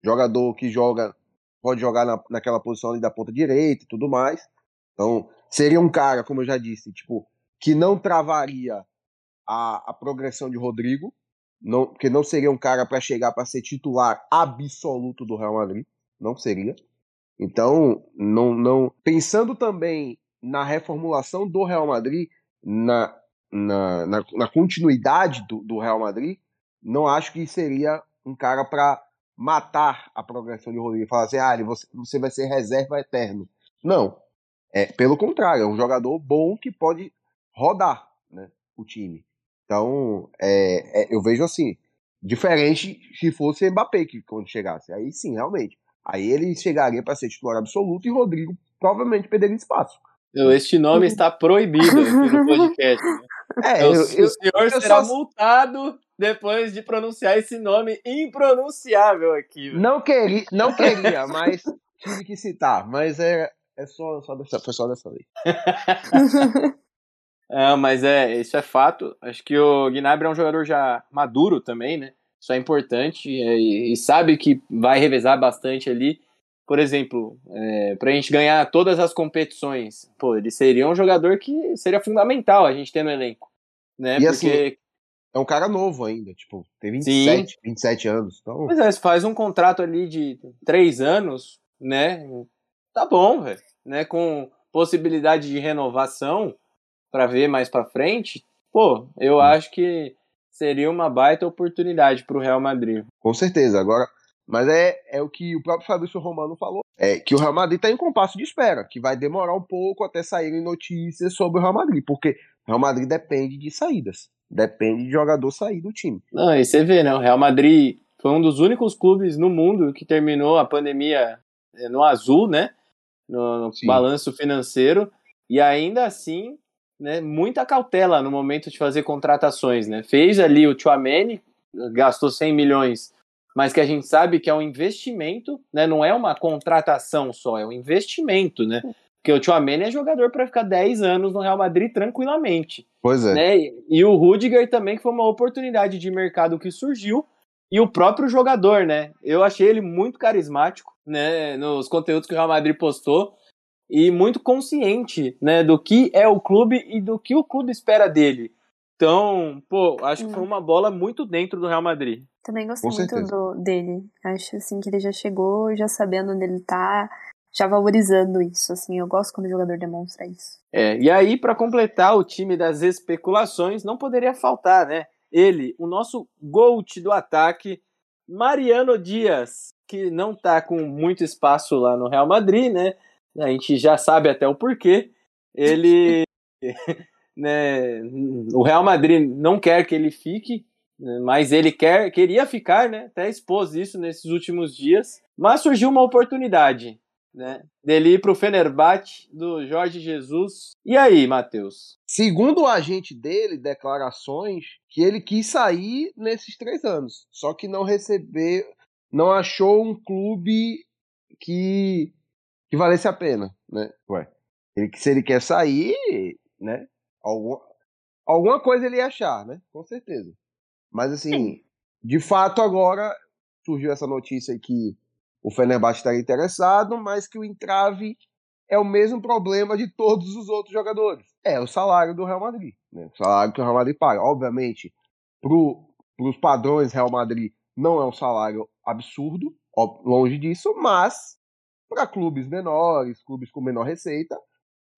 jogador que joga pode jogar na, naquela posição ali da ponta direita e tudo mais. Então, seria um cara, como eu já disse, tipo, que não travaria a, a progressão de Rodrigo, não, porque não seria um cara para chegar para ser titular absoluto do Real Madrid, não seria. Então, não, não pensando também na reformulação do Real Madrid, na, na, na, na continuidade do, do Real Madrid, não acho que seria um cara para matar a progressão de Rodrigo. Falar assim, ah, ele- você, você vai ser reserva eterno. Não. É, pelo contrário, é um jogador bom que pode rodar né, o time. Então, é, é, eu vejo assim, diferente se fosse Mbappé que quando chegasse. Aí sim, realmente. Aí ele chegaria para ser titular absoluto e Rodrigo provavelmente perderia espaço. Este nome está proibido no podcast. né? É, o, eu, o eu, senhor eu será só- multado depois de pronunciar esse nome impronunciável aqui. velho. não queria, não queria, mas tive que citar. Mas é, é só, só dessa, foi só dessa vez. É, mas é, isso é fato. Acho que o Gnabry é um jogador já maduro também, né? Isso é importante é, e, e sabe que vai revezar bastante ali. Por exemplo, é, para a gente ganhar todas as competições, pô, ele seria um jogador que seria fundamental a gente ter no elenco, né? E assim, Porque, É um cara novo ainda, tipo, tem 27, 27 anos. Então, pois é, se faz um contrato ali de três anos, né? Tá bom, velho, né? Com possibilidade de renovação para ver mais para frente, pô, eu acho que seria uma baita oportunidade para o Real Madrid. com certeza. Agora, mas é, é o que o próprio Fabrício Romano falou. É que o Real Madrid tá em compasso de espera, que vai demorar um pouco até saírem notícias sobre o Real Madrid, porque o Real Madrid depende de saídas. Depende de jogador sair do time. Não, e você vê, né? O Real Madrid foi um dos únicos clubes no mundo que terminou a pandemia eh, no azul, né? No, no balanço financeiro. E ainda assim, né? Muita cautela no momento de fazer contratações, né? Fez ali o Chouameni, gastou 100 milhões, mas que a gente sabe que é um investimento, né? Não é uma contratação só, é um investimento, né? Porque o Chouameni é jogador para ficar 10 anos no Real Madrid tranquilamente Pois é. né? E o Rudiger também, que foi uma oportunidade de mercado que surgiu. E o próprio jogador, né? Eu achei ele muito carismático, né? Nos conteúdos que o Real Madrid postou. E muito consciente, né? Do que é o clube e do que o clube espera dele. Então, pô, acho que foi uma bola muito dentro do Real Madrid. Também gostei muito do, dele. Acho assim que ele já chegou já sabendo onde ele tá, já valorizando isso. Assim, eu gosto quando o jogador demonstra isso. É, e aí, para completar o time das especulações, não poderia faltar, né? Ele, o nosso GOAT do ataque, Mariano Dias, que não tá com muito espaço lá no Real Madrid, né? A gente já sabe até o porquê. Ele. né, o Real Madrid não quer que ele fique, mas ele quer, queria ficar, né? Até expôs isso nesses últimos dias. Mas surgiu uma oportunidade, né? Dele ir para o Fenerbahçe do Jorge Jesus. E aí, Matheus? Segundo o agente dele, declarações que ele quis sair nesses três anos, só que não recebeu, não achou um clube que que valesse a pena, né? Ué, ele, se ele quer sair, né? Alguma, alguma coisa ele ia achar, né? Com certeza. Mas assim, de fato agora surgiu essa notícia que o Fenerbahçe estaria interessado, mas que o entrave é o mesmo problema de todos os outros jogadores. É o salário do Real Madrid, né? O salário que o Real Madrid paga. Obviamente, para os padrões Real Madrid não é um salário absurdo, longe disso, mas para clubes menores, clubes com menor receita,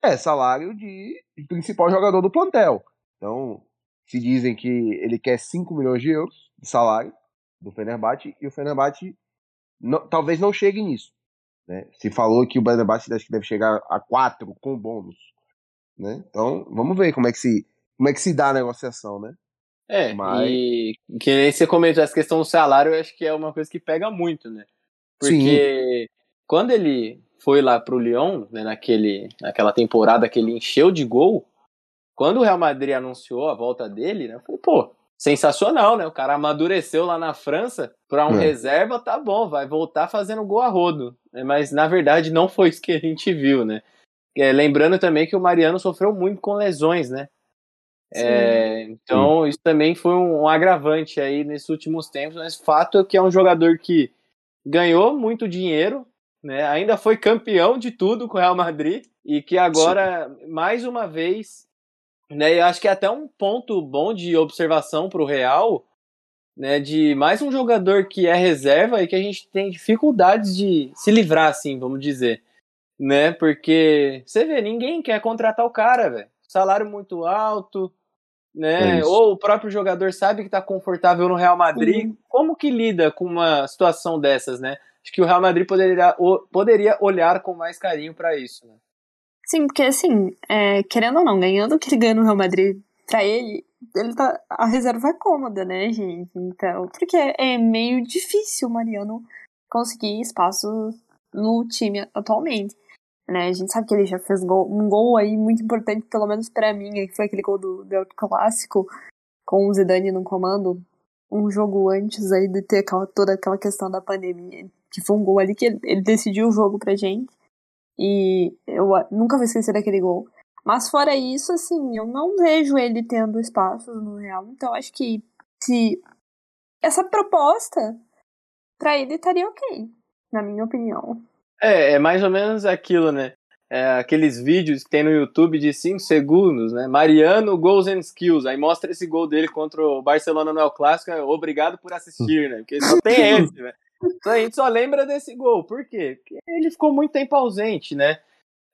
é salário de, de principal jogador do plantel. Então, se dizem que ele quer 5 milhões de euros de salário do Fenerbahçe e o Fenerbahçe não, talvez não chegue nisso. Né? Se falou que o Fenerbahçe acho que deve chegar a 4 com bônus. Né? Então, vamos ver como é que se, como é que se dá a negociação, né? É, Mas... e que nem você comentou, essa questão do salário, eu acho que é uma coisa que pega muito, né? Porque Sim. quando ele foi lá pro Lyon, né, naquele, naquela temporada que ele encheu de gol, quando o Real Madrid anunciou a volta dele, né, eu falei, pô, sensacional, né? O cara amadureceu lá na França para um é. reserva, tá bom, vai voltar fazendo gol a rodo. Né? Mas na verdade não foi isso que a gente viu, né? É, lembrando também que o Mariano sofreu muito com lesões, né? É, então Sim. isso também foi um, um, agravante aí nesses últimos tempos, mas fato é que é um jogador que ganhou muito dinheiro, né? Ainda foi campeão de tudo com o Real Madrid e que agora Sim. mais uma vez né, eu acho que é até um ponto bom de observação para o Real, né, de mais um jogador que é reserva e que a gente tem dificuldades de se livrar, assim, vamos dizer. Né, porque você vê, ninguém quer contratar o cara, velho. Salário muito alto, né? É ou o próprio jogador sabe que está confortável no Real Madrid. Uhum. Como que lida com uma situação dessas, né? Acho que o Real Madrid poderia, poderia olhar com mais carinho para isso, né? Sim, porque assim, é, querendo ou não, ganhando o que ele ganha no Real Madrid, pra ele, ele tá, a reserva é cômoda, né, gente? Então, porque é meio difícil o Mariano conseguir espaço no time atualmente. Né? A gente sabe que ele já fez gol, um gol aí muito importante, pelo menos para mim, que foi aquele gol do, do Clássico, com o Zidane no comando, um jogo antes aí de ter aquela, toda aquela questão da pandemia, que foi um gol ali que ele, ele decidiu o jogo pra gente. E eu nunca vou esquecer daquele gol. Mas fora isso, assim, eu não vejo ele tendo espaço no Real. Então acho que se essa proposta para ele estaria ok, na minha opinião. É, é mais ou menos aquilo, né? É, aqueles vídeos que tem no YouTube de 5 segundos, né? Mariano Goals and Skills. Aí mostra esse gol dele contra o Barcelona no El Clássico. É, obrigado por assistir, né? Porque só tem esse, né? Então a gente só lembra desse gol. Por quê? Porque ele ficou muito tempo ausente, né?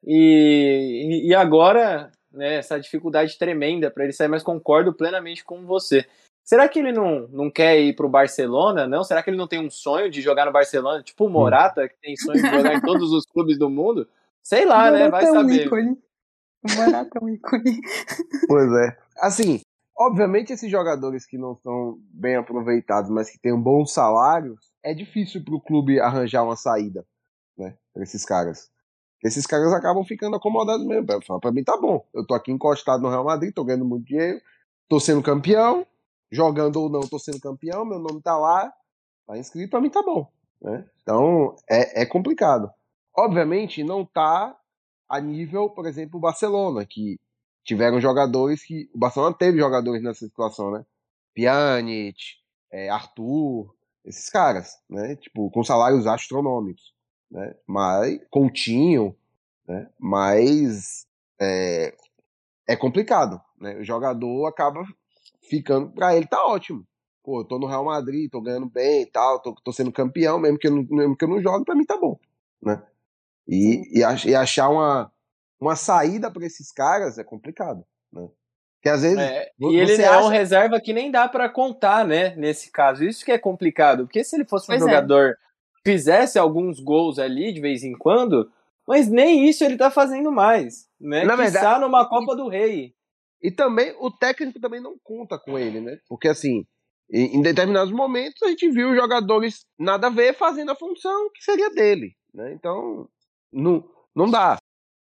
E, e agora, né, essa dificuldade tremenda para ele sair, mas concordo plenamente com você. Será que ele não, não quer ir pro Barcelona, não? Será que ele não tem um sonho de jogar no Barcelona? Tipo o Morata, que tem sonho de jogar em todos os clubes do mundo? Sei lá, né? Vai saber. O Morata é um ícone. Pois é. Assim, obviamente esses jogadores que não são bem aproveitados, mas que têm um bom salário, é difícil para o clube arranjar uma saída, né, para esses caras. Esses caras acabam ficando acomodados mesmo. Para mim tá bom. Eu tô aqui encostado no Real Madrid, tô ganhando muito dinheiro, tô sendo campeão, jogando ou não, tô sendo campeão, meu nome tá lá, tá inscrito, para mim tá bom. Né? Então é, é complicado. Obviamente não tá a nível, por exemplo, o Barcelona, que tiveram jogadores que. O Barcelona teve jogadores nessa situação, né? Pjanic, é, Arthur, esses caras, né? Tipo, com salários astronômicos, né? Mas Coutinho, né? Mas é, é complicado, né? O jogador acaba ficando para ele tá ótimo. Pô, eu tô no Real Madrid, tô ganhando bem e tal, tô, tô sendo campeão, mesmo que eu não, mesmo que eu não jogue, para mim tá bom, né? E, e, e achar uma, uma saída para esses caras é complicado? Que às vezes. É, e ele acha... é um reserva que nem dá para contar, né? Nesse caso. Isso que é complicado. Porque se ele fosse um pois é. jogador é. fizesse alguns gols ali de vez em quando, mas nem isso ele tá fazendo mais. Né? Na verdade, está numa Copa do Rei. E também o técnico também não conta com ele, né? Porque assim, em determinados momentos a gente viu jogadores nada a ver fazendo a função que seria dele. Né? Então, não, não dá.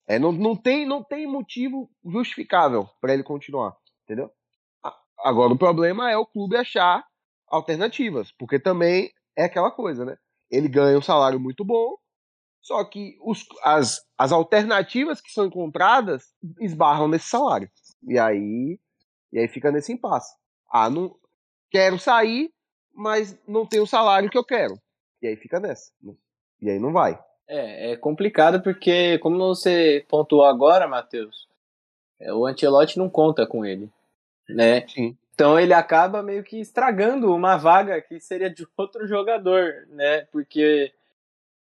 É, não, não, tem, não tem motivo justificável para ele continuar, entendeu? Agora o problema é o clube achar alternativas, porque também é aquela coisa, né? Ele ganha um salário muito bom, só que os, as, as alternativas que são encontradas esbarram nesse salário. E aí, e aí fica nesse impasse. Ah, não quero sair, mas não tenho o salário que eu quero. E aí fica nessa. E aí não vai. É, é complicado porque, como você pontuou agora, Matheus, é, o Ancelotti não conta com ele, né? Sim. Então ele acaba meio que estragando uma vaga que seria de outro jogador, né? Porque,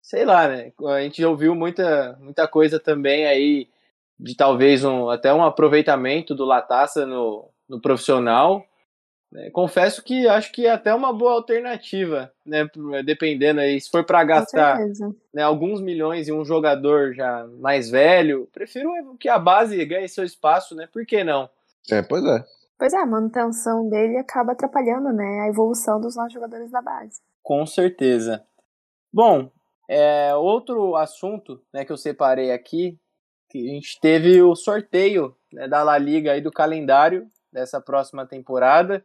sei lá, né? A gente ouviu muita, muita coisa também aí de talvez um, até um aproveitamento do Latassa no, no profissional? Confesso que acho que é até uma boa alternativa, né? Dependendo aí, se for para gastar né, alguns milhões em um jogador já mais velho, prefiro que a base ganhe seu espaço, né? Por que não? É, pois é. Pois é, a manutenção dele acaba atrapalhando, né? A evolução dos nossos jogadores da base. Com certeza. Bom, é, outro assunto né, que eu separei aqui, que a gente teve o sorteio né, da La Liga e do calendário dessa próxima temporada.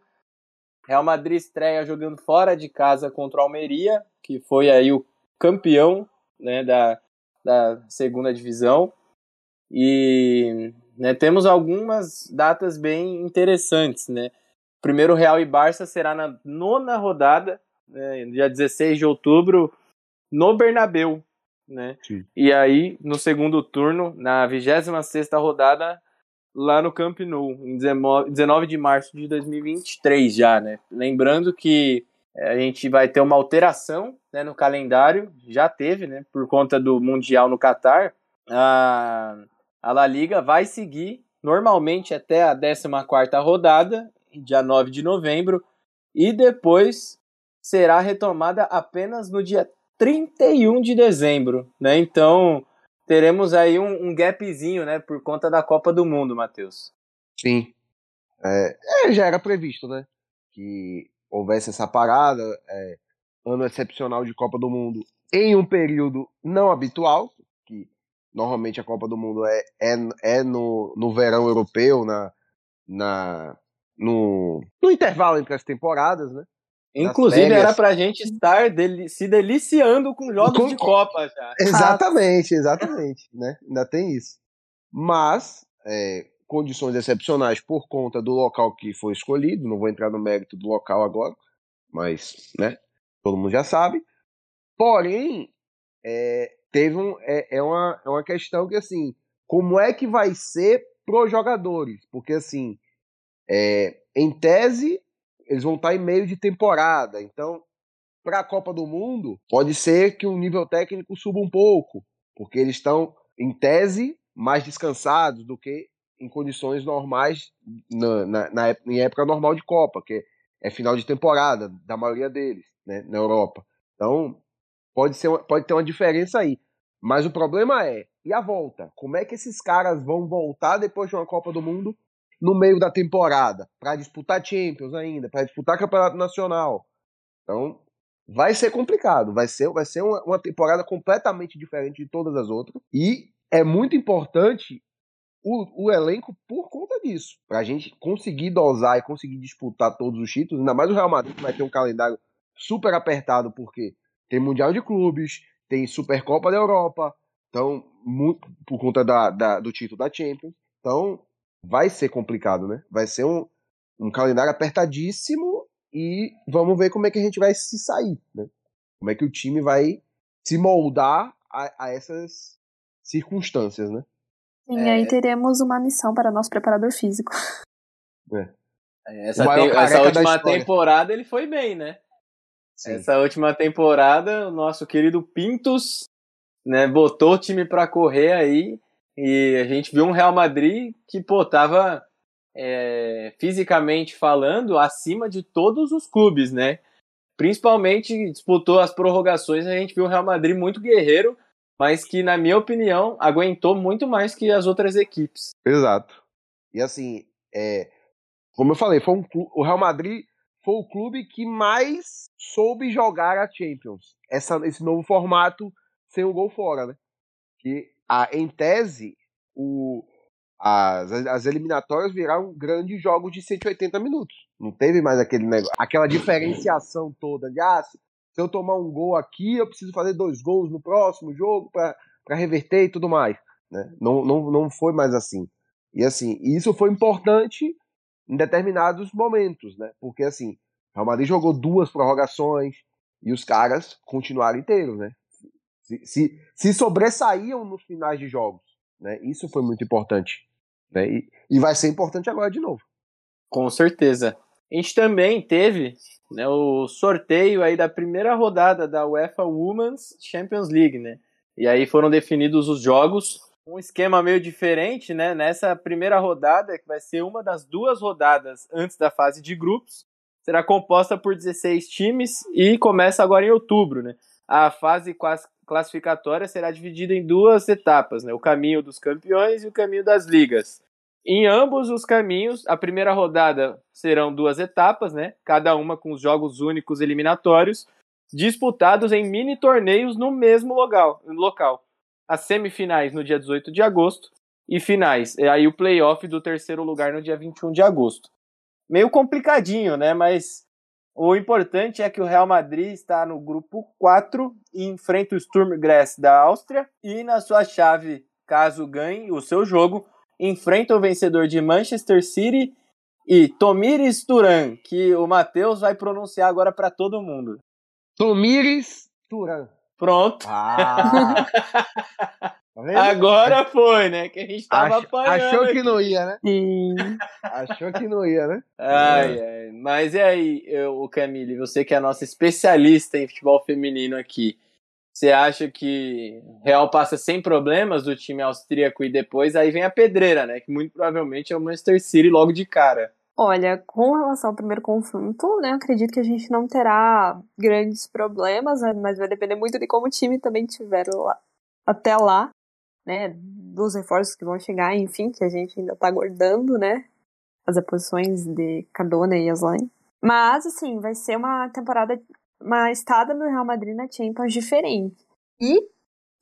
Real Madrid estreia jogando fora de casa contra o Almeria, que foi aí o campeão né, da, da segunda divisão. E né, temos algumas datas bem interessantes. Né? Primeiro, Real e Barça será na nona rodada, né, dia 16 de outubro, no Bernabeu. Né? E aí, no segundo turno, na 26 rodada, lá no Camp Nou, em 19 de março de 2023 já, né? Lembrando que é, a gente vai ter uma alteração né, no calendário, já teve, né? Por conta do Mundial no Catar. A, a La Liga vai seguir normalmente até a 14ª rodada, dia 9 de novembro, e depois será retomada apenas no dia 31 de dezembro, né? Então, teremos aí um, um gapzinho, né, por conta da Copa do Mundo, Matheus. Sim. É, é, já era previsto, né? Que houvesse essa parada, é, ano excepcional de Copa do Mundo em um período não habitual, que normalmente a Copa do Mundo é, é, é no, no verão europeu, na, na, no, no intervalo entre as temporadas, né? Inclusive era pra gente estar deli se deliciando com jogos com... de Copa já. Exatamente, exatamente, né? Ainda tem isso. Mas, é, condições excepcionais por conta do local que foi escolhido, não vou entrar no mérito do local agora, mas, né, todo mundo já sabe. Porém, é, teve um, é, é, uma, é uma questão que, assim, como é que vai ser pros jogadores? Porque, assim, é, em tese, eles vão estar em meio de temporada. Então, para a Copa do Mundo, pode ser que o nível técnico suba um pouco, porque eles estão, em tese, mais descansados do que em condições normais na, na, na, em época normal de Copa, que é final de temporada da maioria deles, né, na Europa. Então, pode, ser pode ter uma diferença aí. Mas o problema é, e a volta? Como é que esses caras vão voltar depois de uma Copa do Mundo no meio da temporada para disputar Champions ainda, para disputar Campeonato Nacional. Então, vai ser complicado, vai ser, vai ser uma, uma, temporada completamente diferente de todas as outras e é muito importante o, o elenco por conta disso, para a gente conseguir dosar e conseguir disputar todos os títulos, ainda mais o Real Madrid que vai ter um calendário super apertado porque tem Mundial de Clubes, tem Supercopa da Europa, então muito, por conta da, da, do título da Champions, então vai ser complicado, né? Vai ser um, um calendário apertadíssimo e vamos ver como é que a gente vai se sair, né? Como é que o time vai se moldar a, a essas circunstâncias, né? Sim, é... aí teremos uma missão para nosso preparador físico. É. é essa, te, essa última temporada ele foi bem, né? Sim. Essa última temporada, o nosso querido Pintos né, botou o time para correr aí e a gente viu um Real Madrid que, pô, tava é, fisicamente falando acima de todos os clubes, né? Principalmente disputou as prorrogações, a gente viu o Real Madrid muito guerreiro, mas que, na minha opinião, aguentou muito mais que as outras equipes. Exato. E assim, é, como eu falei, foi um, o Real Madrid foi o clube que mais soube jogar a Champions. Essa, esse novo formato sem o gol fora, né? Que a, em tese, o, as, as eliminatórias viraram grandes jogos de 180 minutos. Não teve mais aquele negócio, aquela diferenciação toda de ah, se eu tomar um gol aqui, eu preciso fazer dois gols no próximo jogo para reverter e tudo mais. Né? Não, não, não foi mais assim. E assim, isso foi importante em determinados momentos, né? Porque assim, o Real Madrid jogou duas prorrogações e os caras continuaram inteiros, né? Se, se, se sobressaíam nos finais de jogos, né? Isso foi muito importante, né? E, e vai ser importante agora de novo. Com certeza. A gente também teve né, o sorteio aí da primeira rodada da UEFA Women's Champions League, né? E aí foram definidos os jogos um esquema meio diferente, né? Nessa primeira rodada, que vai ser uma das duas rodadas antes da fase de grupos, será composta por 16 times e começa agora em outubro, né? A fase classificatória será dividida em duas etapas, né? O caminho dos campeões e o caminho das ligas. Em ambos os caminhos, a primeira rodada serão duas etapas, né? Cada uma com os jogos únicos eliminatórios, disputados em mini torneios no mesmo local. local as semifinais no dia 18 de agosto e finais. E aí o playoff do terceiro lugar no dia 21 de agosto. Meio complicadinho, né? Mas o importante é que o Real Madrid está no grupo 4 e enfrenta o Sturm Graz da Áustria e na sua chave, caso ganhe o seu jogo, enfrenta o vencedor de Manchester City e Tomiris Turan, que o Matheus vai pronunciar agora para todo mundo. Tomiris Turan. Pronto. Ah. Tá Agora foi, né? Que a gente tava Ach, apanhando. Achou aqui. que não ia, né? Sim. Achou que não ia, né? Ai, ai. Mas e aí, eu, o Camille, você que é a nossa especialista em futebol feminino aqui, você acha que Real passa sem problemas do time austríaco e depois aí vem a pedreira, né? Que muito provavelmente é o Manchester City logo de cara. Olha, com relação ao primeiro confronto, né, acredito que a gente não terá grandes problemas, né, mas vai depender muito de como o time também tiver lá, até lá, né, dos reforços que vão chegar, enfim, que a gente ainda tá aguardando, né, as posições de Cardona e Aslan. Mas, assim, vai ser uma temporada, uma estada no Real Madrid na Champions diferente. E,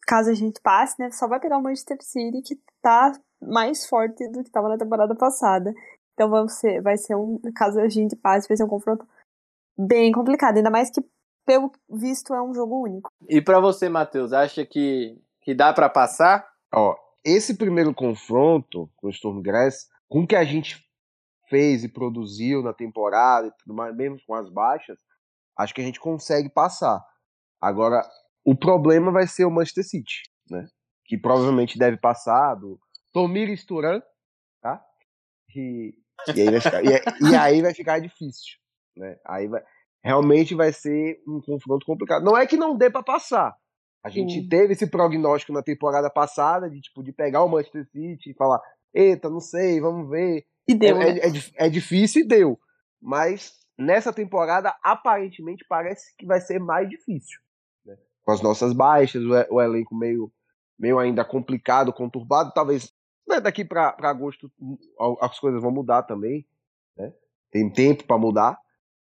caso a gente passe, né, só vai pegar o Manchester City, que tá mais forte do que estava na temporada passada. Então vai ser, vai ser um, caso a gente passe, vai ser um confronto bem complicado, ainda mais que pelo visto é um jogo único. E para você, Matheus, acha que, que dá para passar? Ó, esse primeiro confronto com o Sturm Graz, com o que a gente fez e produziu na temporada e tudo mais, mesmo com as baixas, acho que a gente consegue passar. Agora, o problema vai ser o Manchester City, né? Que provavelmente deve passar do Tomir Sturan, tá? E e aí vai ficar, e, e aí vai ficar difícil. Né? Aí vai, realmente vai ser um confronto complicado. Não é que não dê para passar. A gente Sim. teve esse prognóstico na temporada passada de tipo de pegar o Manchester City e falar: "Eita, não sei, vamos ver". E deu, é, né? é, é é difícil e deu. Mas nessa temporada aparentemente parece que vai ser mais difícil, né? Com as nossas baixas, o, o elenco meio meio ainda complicado, conturbado, talvez né, daqui para agosto hum, as coisas vão mudar também, né? Tem tempo para mudar,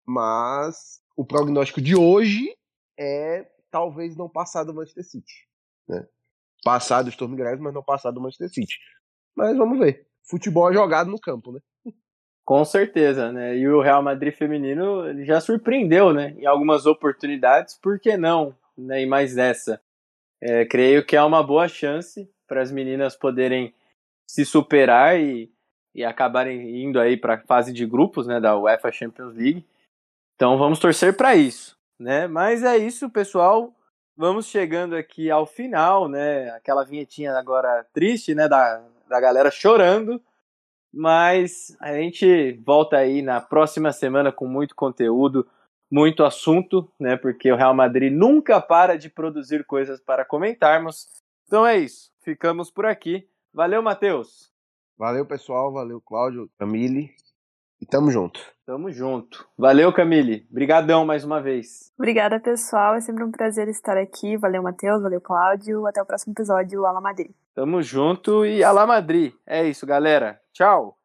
mas o prognóstico de hoje é talvez não passar do Manchester City, né? Passar do Storm Graz, mas não passar do Manchester City. Mas vamos ver. Futebol é jogado no campo, né? Com certeza, né? E o Real Madrid feminino já surpreendeu, né? Em algumas oportunidades, por que não? Né? E mais essa. É, creio que é uma boa chance para as meninas poderem se superar e, e acabarem indo aí para a fase de grupos, né? Da UEFA Champions League. Então vamos torcer para isso, né? Mas é isso, pessoal. Vamos chegando aqui ao final, né? Aquela vinhetinha agora triste, né? Da, da galera chorando. Mas a gente volta aí na próxima semana com muito conteúdo, muito assunto, né? Porque o Real Madrid nunca para de produzir coisas para comentarmos. Então é isso. Ficamos por aqui. Valeu, Matheus. Valeu, pessoal. Valeu, Cláudio, Camille. E tamo junto. Tamo junto. Valeu, Camille. Brigadão mais uma vez. Obrigada, pessoal. É sempre um prazer estar aqui. Valeu, Matheus. Valeu, Cláudio. Até o próximo episódio, Ala Madrid. Tamo junto e Alá Madrid. É isso, galera. Tchau.